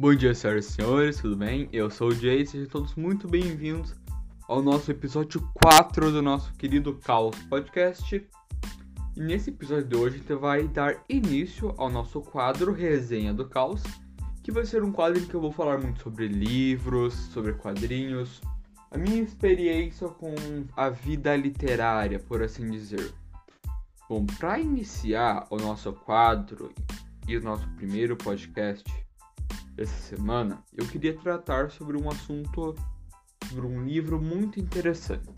Bom dia, senhoras e senhores, tudo bem? Eu sou o Jay, sejam todos muito bem-vindos ao nosso episódio 4 do nosso querido Caos Podcast. E nesse episódio de hoje a gente vai dar início ao nosso quadro Resenha do Caos, que vai ser um quadro em que eu vou falar muito sobre livros, sobre quadrinhos, a minha experiência com a vida literária, por assim dizer. Bom, para iniciar o nosso quadro e o nosso primeiro podcast, essa semana, eu queria tratar sobre um assunto, sobre um livro muito interessante.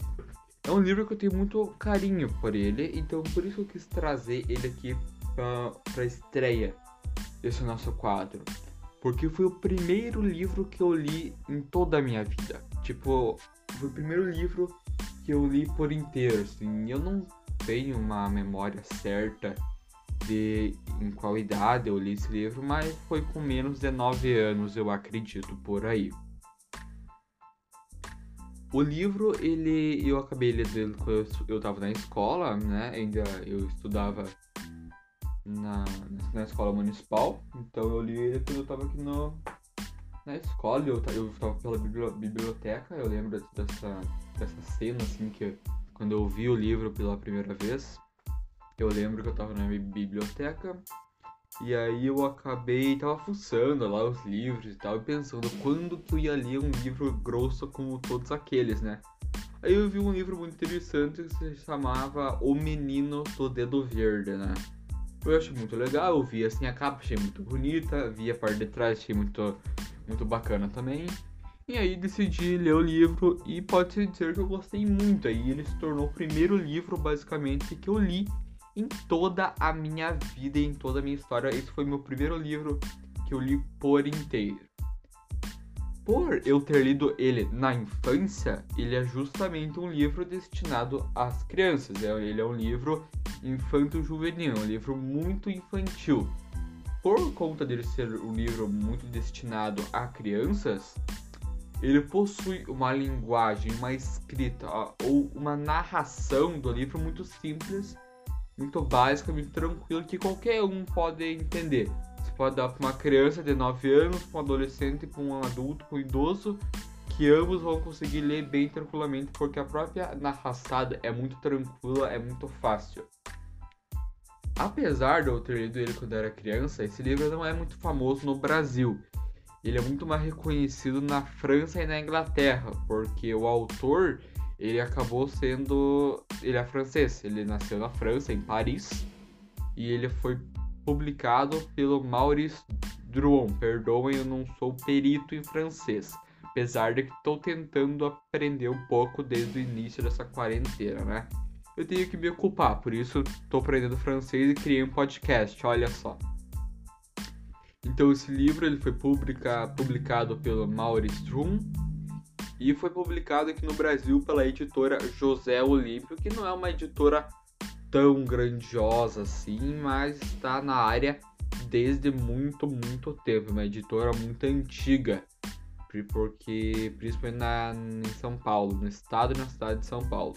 É um livro que eu tenho muito carinho por ele, então por isso eu quis trazer ele aqui para a estreia desse nosso quadro. Porque foi o primeiro livro que eu li em toda a minha vida. Tipo, foi o primeiro livro que eu li por inteiro, assim. Eu não tenho uma memória certa de em qual idade eu li esse livro, mas foi com menos de 9 anos, eu acredito, por aí. O livro, ele eu acabei lendo quando eu estava na escola, né? Ainda eu estudava na, na escola municipal, então eu li ele quando eu estava aqui no, na escola, eu, eu tava pela biblioteca, eu lembro dessa, dessa cena, assim, que quando eu vi o livro pela primeira vez, eu lembro que eu tava na biblioteca e aí eu acabei, tava fuçando lá os livros e tal, e pensando quando eu ia ler um livro grosso como todos aqueles, né? Aí eu vi um livro muito interessante que se chamava O Menino do Dedo Verde, né? Eu achei muito legal, eu vi assim a capa, achei muito bonita, vi a parte de trás, achei muito, muito bacana também. E aí decidi ler o livro e pode dizer que eu gostei muito. Aí ele se tornou o primeiro livro basicamente que eu li em toda a minha vida e em toda a minha história. Esse foi meu primeiro livro que eu li por inteiro. Por eu ter lido ele na infância, ele é justamente um livro destinado às crianças. É, ele é um livro infanto-juvenil, um livro muito infantil. Por conta dele ser um livro muito destinado a crianças, ele possui uma linguagem, uma escrita ou uma narração do livro muito simples muito básica, muito tranquila, que qualquer um pode entender. Você pode dar para uma criança de 9 anos, para um adolescente, para um adulto, para um idoso, que ambos vão conseguir ler bem tranquilamente, porque a própria narração é muito tranquila, é muito fácil. Apesar de eu ter lido ele quando era criança, esse livro não é muito famoso no Brasil. Ele é muito mais reconhecido na França e na Inglaterra, porque o autor ele acabou sendo. Ele é francês, ele nasceu na França, em Paris, e ele foi publicado pelo Maurice Druon. Perdoem, eu não sou perito em francês, apesar de que estou tentando aprender um pouco desde o início dessa quarentena, né? Eu tenho que me ocupar, por isso estou aprendendo francês e criei um podcast, olha só. Então esse livro ele foi publica, publicado pelo Maurice Druon e foi publicado aqui no Brasil pela editora José Olímpio, que não é uma editora tão grandiosa assim, mas está na área desde muito, muito tempo, uma editora muito antiga, porque principalmente na, em São Paulo, no estado e na cidade de São Paulo.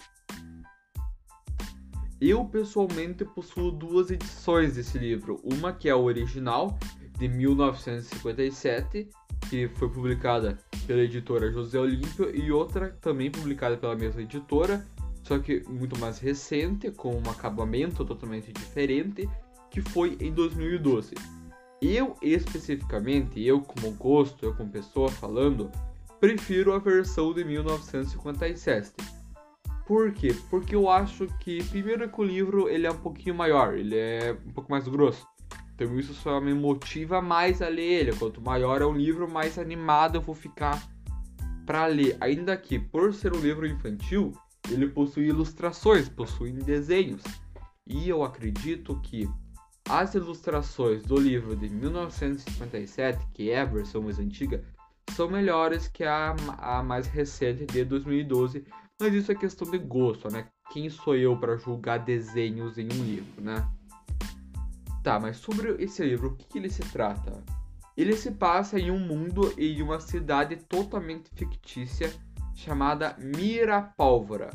Eu pessoalmente possuo duas edições desse livro, uma que é a original de 1957 que foi publicada pela editora José Olímpio, e outra também publicada pela mesma editora, só que muito mais recente, com um acabamento totalmente diferente, que foi em 2012. Eu especificamente, eu como gosto, eu como pessoa falando, prefiro a versão de 1957. Por quê? Porque eu acho que primeiro que o livro ele é um pouquinho maior, ele é um pouco mais grosso. Então isso só me motiva mais a ler ele. Quanto maior é o livro, mais animado eu vou ficar para ler. Ainda que, por ser um livro infantil, ele possui ilustrações, possui desenhos. E eu acredito que as ilustrações do livro de 1957, que é a versão mais antiga, são melhores que a, a mais recente de 2012. Mas isso é questão de gosto, né? Quem sou eu para julgar desenhos em um livro, né? Tá, mas sobre esse livro, o que, que ele se trata? Ele se passa em um mundo e em uma cidade totalmente fictícia chamada Mirapólvora.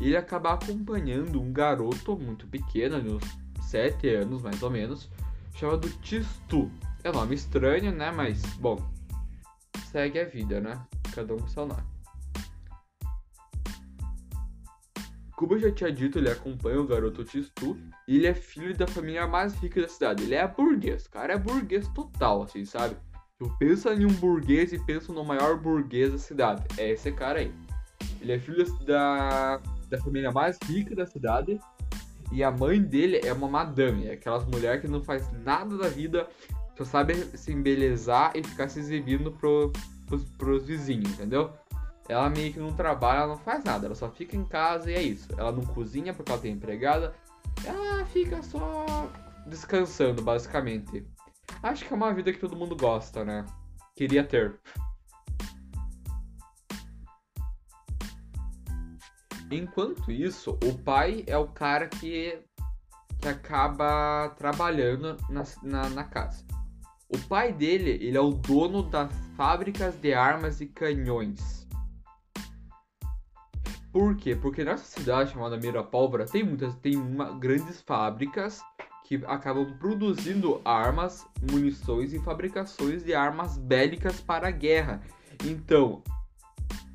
Ele acaba acompanhando um garoto muito pequeno, de uns 7 anos mais ou menos, chamado Tistu. É nome estranho, né? Mas, bom, segue a vida, né? Cada um com seu nome. Como eu já tinha dito, ele acompanha o garoto Tistu e ele é filho da família mais rica da cidade. Ele é burguês, cara é burguês total, assim, sabe? Tu pensa em um burguês e pensa no maior burguês da cidade. É esse cara aí. Ele é filho da, da família mais rica da cidade e a mãe dele é uma madame, é aquelas mulheres que não faz nada da vida, só sabe se embelezar e ficar se exibindo pro, pros, pros vizinhos, entendeu? Ela meio que não trabalha, ela não faz nada, ela só fica em casa e é isso. Ela não cozinha porque ela tem empregada, ela fica só descansando, basicamente. Acho que é uma vida que todo mundo gosta, né? Queria ter. Enquanto isso, o pai é o cara que, que acaba trabalhando na, na, na casa. O pai dele, ele é o dono das fábricas de armas e canhões. Por quê? Porque nessa cidade chamada Mirapólvora tem muitas, tem uma, grandes fábricas que acabam produzindo armas, munições e fabricações de armas bélicas para a guerra. Então,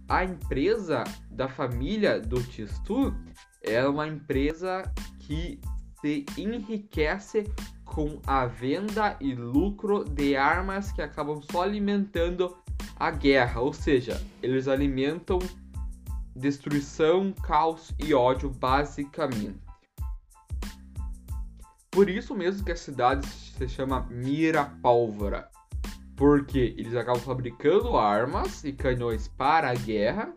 a empresa da família do Tistu é uma empresa que se enriquece com a venda e lucro de armas que acabam só alimentando a guerra, ou seja, eles alimentam destruição, caos e ódio, basicamente. Por isso mesmo que a cidade se chama Mirapólvora, porque eles acabam fabricando armas e canhões para a guerra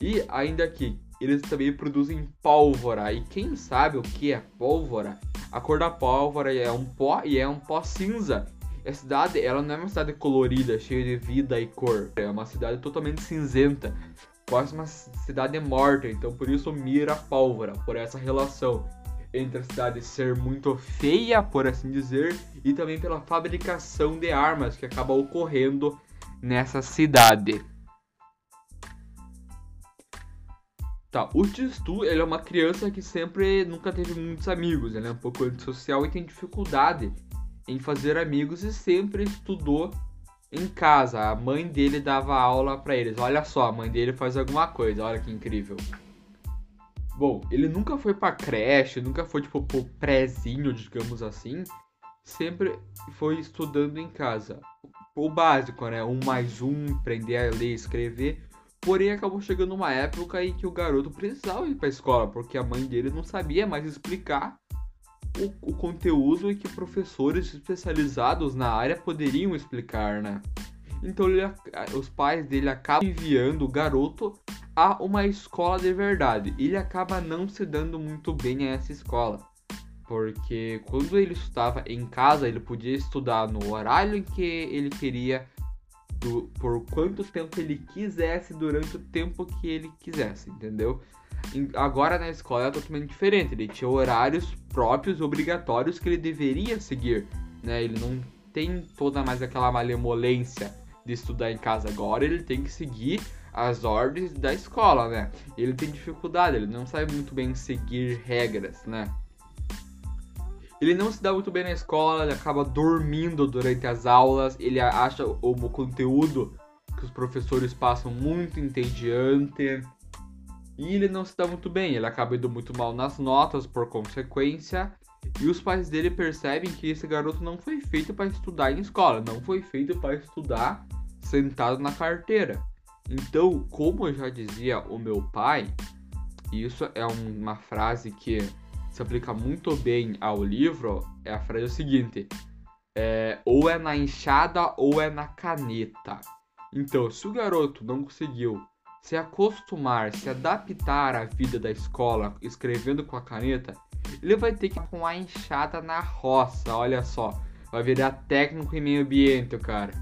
e ainda que eles também produzem pólvora. E quem sabe o que é pólvora? A cor da pólvora é um pó e é um pó cinza. A cidade, ela não é uma cidade colorida, cheia de vida e cor. É uma cidade totalmente cinzenta quase uma cidade morta, então por isso mira pólvora, por essa relação entre a cidade ser muito feia, por assim dizer, e também pela fabricação de armas que acaba ocorrendo nessa cidade. Tá, o Tistu, ele é uma criança que sempre nunca teve muitos amigos, ele é um pouco antissocial e tem dificuldade em fazer amigos e sempre estudou em casa. A mãe dele dava aula para eles. Olha só, a mãe dele faz alguma coisa. Olha que incrível. Bom, ele nunca foi pra creche, nunca foi tipo pro prézinho, digamos assim. Sempre foi estudando em casa. O básico, né? Um mais um, aprender a ler escrever. Porém, acabou chegando uma época em que o garoto precisava ir pra escola, porque a mãe dele não sabia mais explicar o, o conteúdo que professores especializados na área poderiam explicar, né? Então ele, os pais dele acabam enviando o garoto a uma escola de verdade. Ele acaba não se dando muito bem a essa escola. Porque quando ele estava em casa, ele podia estudar no horário em que ele queria, do, por quanto tempo ele quisesse, durante o tempo que ele quisesse, entendeu? Agora na escola é totalmente diferente. Ele tinha horários próprios, obrigatórios que ele deveria seguir. Né? Ele não tem toda mais aquela malemolência de estudar em casa. Agora ele tem que seguir as ordens da escola, né? Ele tem dificuldade, ele não sabe muito bem seguir regras, né? Ele não se dá muito bem na escola, ele acaba dormindo durante as aulas, ele acha o conteúdo que os professores passam muito entediante. E ele não se dá muito bem, ele acaba indo muito mal nas notas por consequência. E os pais dele percebem que esse garoto não foi feito para estudar em escola, não foi feito para estudar sentado na carteira. Então, como eu já dizia o meu pai, isso é uma frase que se aplica muito bem ao livro, é a frase seguinte: é, ou é na enxada ou é na caneta. Então, se o garoto não conseguiu se acostumar, se adaptar à vida da escola escrevendo com a caneta, ele vai ter que ir com a enxada na roça, olha só. Vai virar técnico em meio ambiente, cara.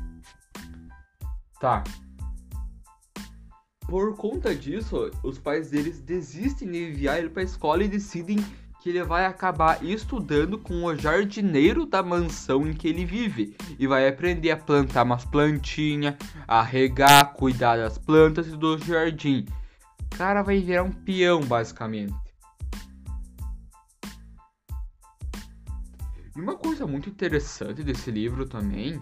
Tá. Por conta disso, os pais deles desistem de enviar ele pra escola e decidem que ele vai acabar estudando com o jardineiro da mansão em que ele vive e vai aprender a plantar umas plantinhas, a regar, cuidar das plantas e do jardim. O cara vai virar um peão, basicamente. E uma coisa muito interessante desse livro também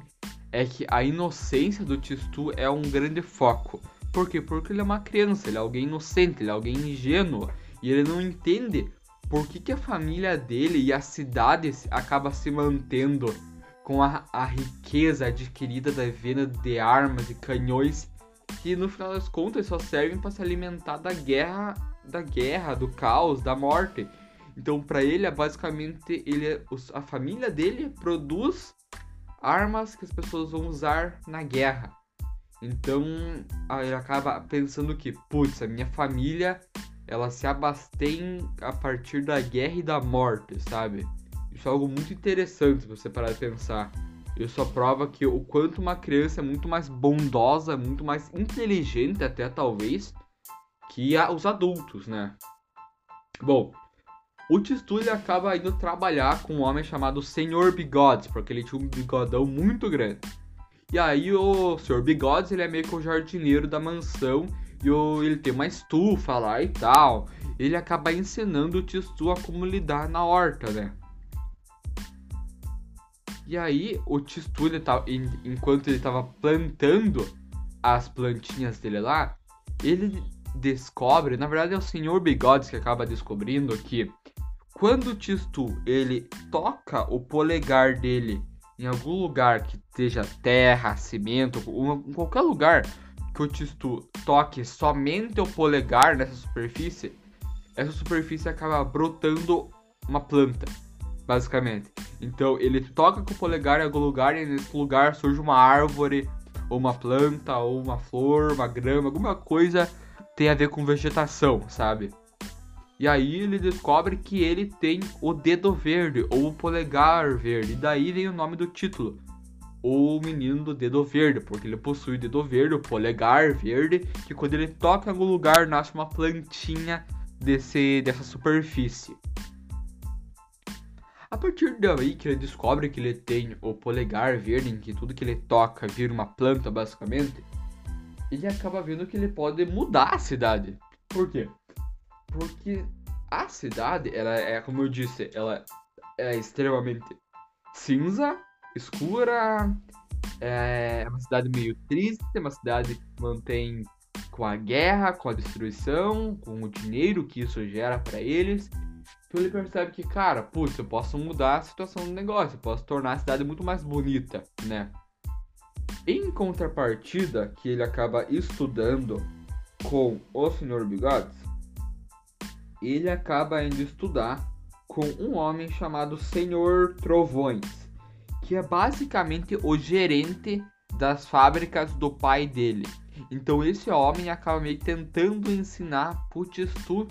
é que a inocência do Tistu é um grande foco. Por quê? Porque ele é uma criança, ele é alguém inocente, ele é alguém ingênuo. E ele não entende por que, que a família dele e a cidade acaba se mantendo com a, a riqueza adquirida da venda de armas e canhões que no final das contas só servem para se alimentar da guerra, da guerra, do caos, da morte. Então, para ele, é basicamente, ele, é, a família dele produz armas que as pessoas vão usar na guerra. Então, ele acaba pensando que, putz, a minha família, ela se abastém a partir da guerra e da morte, sabe? Isso é algo muito interessante se você parar de pensar. Isso só prova que o quanto uma criança é muito mais bondosa, muito mais inteligente até talvez, que a, os adultos, né? Bom, o Tistu acaba indo trabalhar com um homem chamado Senhor Bigodes, porque ele tinha um bigodão muito grande. E aí o Senhor Bigodes ele é meio que o jardineiro da mansão e o, ele tem uma estufa lá e tal. Ele acaba ensinando o Tistu a como lidar na horta, né? E aí, o Tistu, ele tava, enquanto ele estava plantando as plantinhas dele lá, ele descobre, na verdade é o Senhor Bigodes que acaba descobrindo que quando o Tistu ele toca o polegar dele em algum lugar que esteja terra, cimento, em qualquer lugar que o Tistu toque somente o polegar nessa superfície, essa superfície acaba brotando uma planta basicamente. Então ele toca com o polegar em algum lugar e nesse lugar surge uma árvore, ou uma planta, ou uma flor, uma grama, alguma coisa tem a ver com vegetação, sabe? E aí ele descobre que ele tem o dedo verde, ou o polegar verde. E daí vem o nome do título. O menino do dedo verde, porque ele possui o dedo verde, o polegar verde, que quando ele toca em algum lugar nasce uma plantinha desse, dessa superfície. A partir daí que ele descobre que ele tem o polegar verde, em que tudo que ele toca vira uma planta, basicamente, ele acaba vendo que ele pode mudar a cidade. Por quê? Porque a cidade, ela é, como eu disse, ela é extremamente cinza, escura, é uma cidade meio triste, é uma cidade que mantém com a guerra, com a destruição, com o dinheiro que isso gera para eles. Então ele percebe que, cara, putz, eu posso mudar a situação do negócio, eu posso tornar a cidade muito mais bonita, né? Em contrapartida, que ele acaba estudando com o Sr. Bigodes, ele acaba indo estudar com um homem chamado Senhor Trovões, que é basicamente o gerente das fábricas do pai dele. Então esse homem acaba meio tentando ensinar Putistu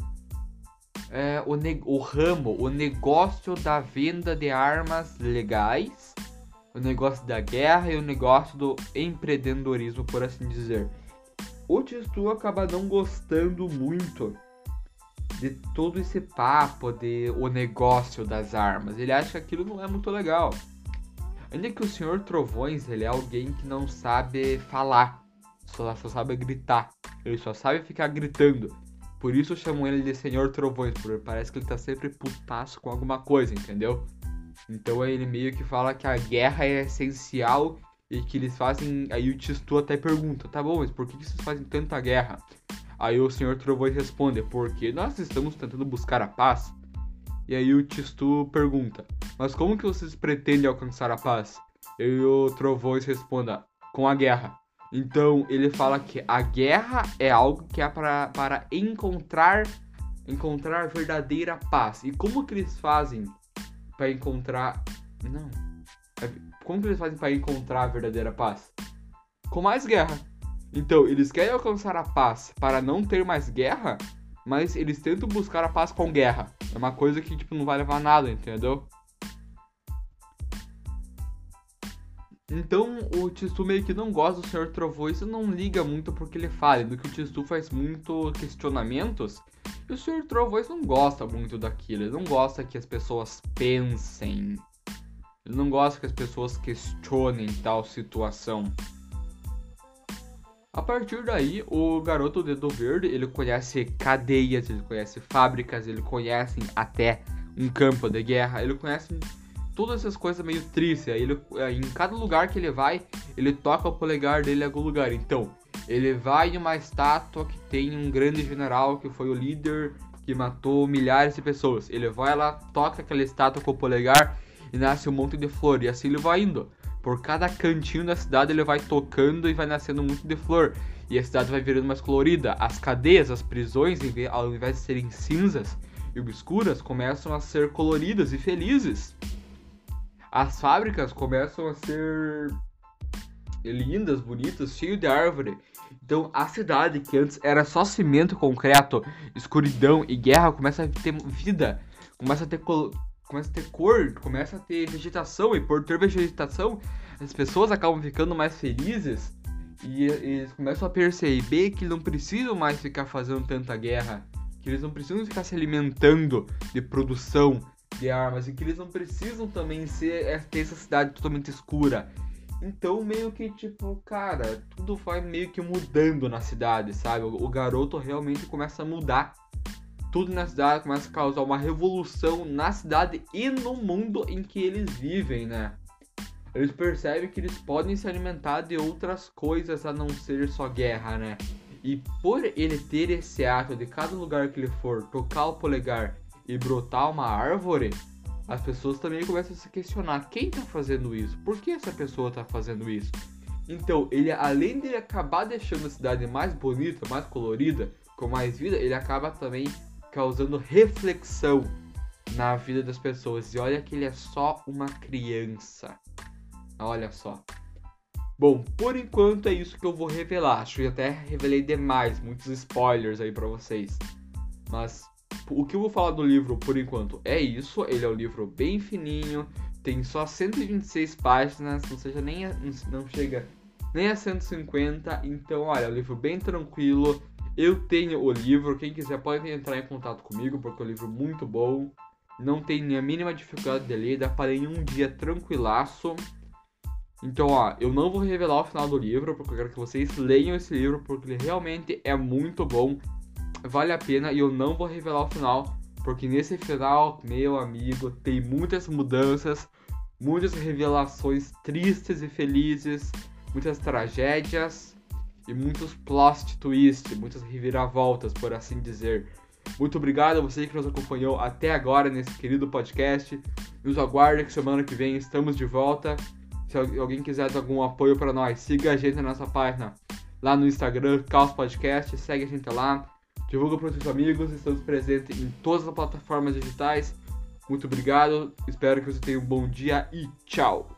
é, o, o ramo, o negócio da venda de armas legais, o negócio da guerra e o negócio do empreendedorismo, por assim dizer. O Tistu acaba não gostando muito de todo esse papo de o negócio das armas. Ele acha que aquilo não é muito legal. Ainda que o Senhor Trovões, ele é alguém que não sabe falar, só, só sabe gritar. Ele só sabe ficar gritando. Por isso chamo ele de Senhor Trovões, porque parece que ele tá sempre putaço com alguma coisa, entendeu? Então ele meio que fala que a guerra é essencial e que eles fazem. Aí o Tistu até pergunta: tá bom, mas por que vocês fazem tanta guerra? Aí o Senhor Trovões responde: porque nós estamos tentando buscar a paz. E aí o Tistu pergunta: mas como que vocês pretendem alcançar a paz? E o Trovões responda: com a guerra. Então ele fala que a guerra é algo que é para, para encontrar encontrar verdadeira paz. E como que eles fazem para encontrar não? É, como que eles fazem para encontrar a verdadeira paz? Com mais guerra. Então, eles querem alcançar a paz para não ter mais guerra, mas eles tentam buscar a paz com guerra. É uma coisa que tipo não vai levar a nada, entendeu? Então o Tistu meio que não gosta do Senhor Trovões e não liga muito porque ele fala, do que o Tistu faz muito questionamentos e o Senhor Trovões não gosta muito daquilo, ele não gosta que as pessoas pensem, ele não gosta que as pessoas questionem tal situação. A partir daí, o garoto Dedo Verde, ele conhece cadeias, ele conhece fábricas, ele conhece até um campo de guerra, ele conhece todas essas coisas meio tristes. Ele, em cada lugar que ele vai, ele toca o polegar dele em algum lugar. Então, ele vai em uma estátua que tem um grande general que foi o líder que matou milhares de pessoas. Ele vai lá, toca aquela estátua com o polegar e nasce um monte de flor. E assim ele vai indo. Por cada cantinho da cidade ele vai tocando e vai nascendo muito de flor. E a cidade vai virando mais colorida. As cadeias, as prisões, ao invés de serem cinzas e obscuras, começam a ser coloridas e felizes. As fábricas começam a ser lindas, bonitas, cheio de árvore. Então a cidade que antes era só cimento, concreto, escuridão e guerra começa a ter vida, começa a ter começa a ter cor, começa a ter vegetação e por ter vegetação as pessoas acabam ficando mais felizes e eles começam a perceber que não precisam mais ficar fazendo tanta guerra, que eles não precisam ficar se alimentando de produção de armas e que eles não precisam também ser é, ter essa cidade totalmente escura. Então meio que tipo, cara, tudo vai meio que mudando na cidade, sabe? O garoto realmente começa a mudar. Tudo na cidade começa a causar uma revolução na cidade e no mundo em que eles vivem, né? Eles percebem que eles podem se alimentar de outras coisas a não ser só guerra, né? E por ele ter esse ato de cada lugar que ele for tocar o polegar e brotar uma árvore, as pessoas também começam a se questionar quem está fazendo isso, por que essa pessoa está fazendo isso. Então, ele além de acabar deixando a cidade mais bonita, mais colorida, com mais vida, ele acaba também causando reflexão na vida das pessoas. E olha que ele é só uma criança. Olha só. Bom, por enquanto é isso que eu vou revelar. Acho que até revelei demais, muitos spoilers aí para vocês. Mas o que eu vou falar do livro por enquanto é isso. Ele é um livro bem fininho, tem só 126 páginas, ou seja, nem a, não chega nem a 150. Então, olha, é um livro bem tranquilo. Eu tenho o livro, quem quiser pode entrar em contato comigo, porque é um livro muito bom. Não tem nem a mínima dificuldade de ler, dá para em um dia tranquilaço. Então, ó, eu não vou revelar o final do livro, porque eu quero que vocês leiam esse livro, porque ele realmente é muito bom vale a pena e eu não vou revelar o final, porque nesse final, meu amigo, tem muitas mudanças, muitas revelações tristes e felizes, muitas tragédias e muitos plot twists, muitas reviravoltas, por assim dizer. Muito obrigado a você que nos acompanhou até agora nesse querido podcast. Nos aguarde que semana que vem estamos de volta. Se alguém quiser dar algum apoio para nós, siga a gente na nossa página lá no Instagram, Caos Podcast, segue a gente lá divulga para os seus amigos, estamos presentes em todas as plataformas digitais. Muito obrigado, espero que você tenha um bom dia e tchau!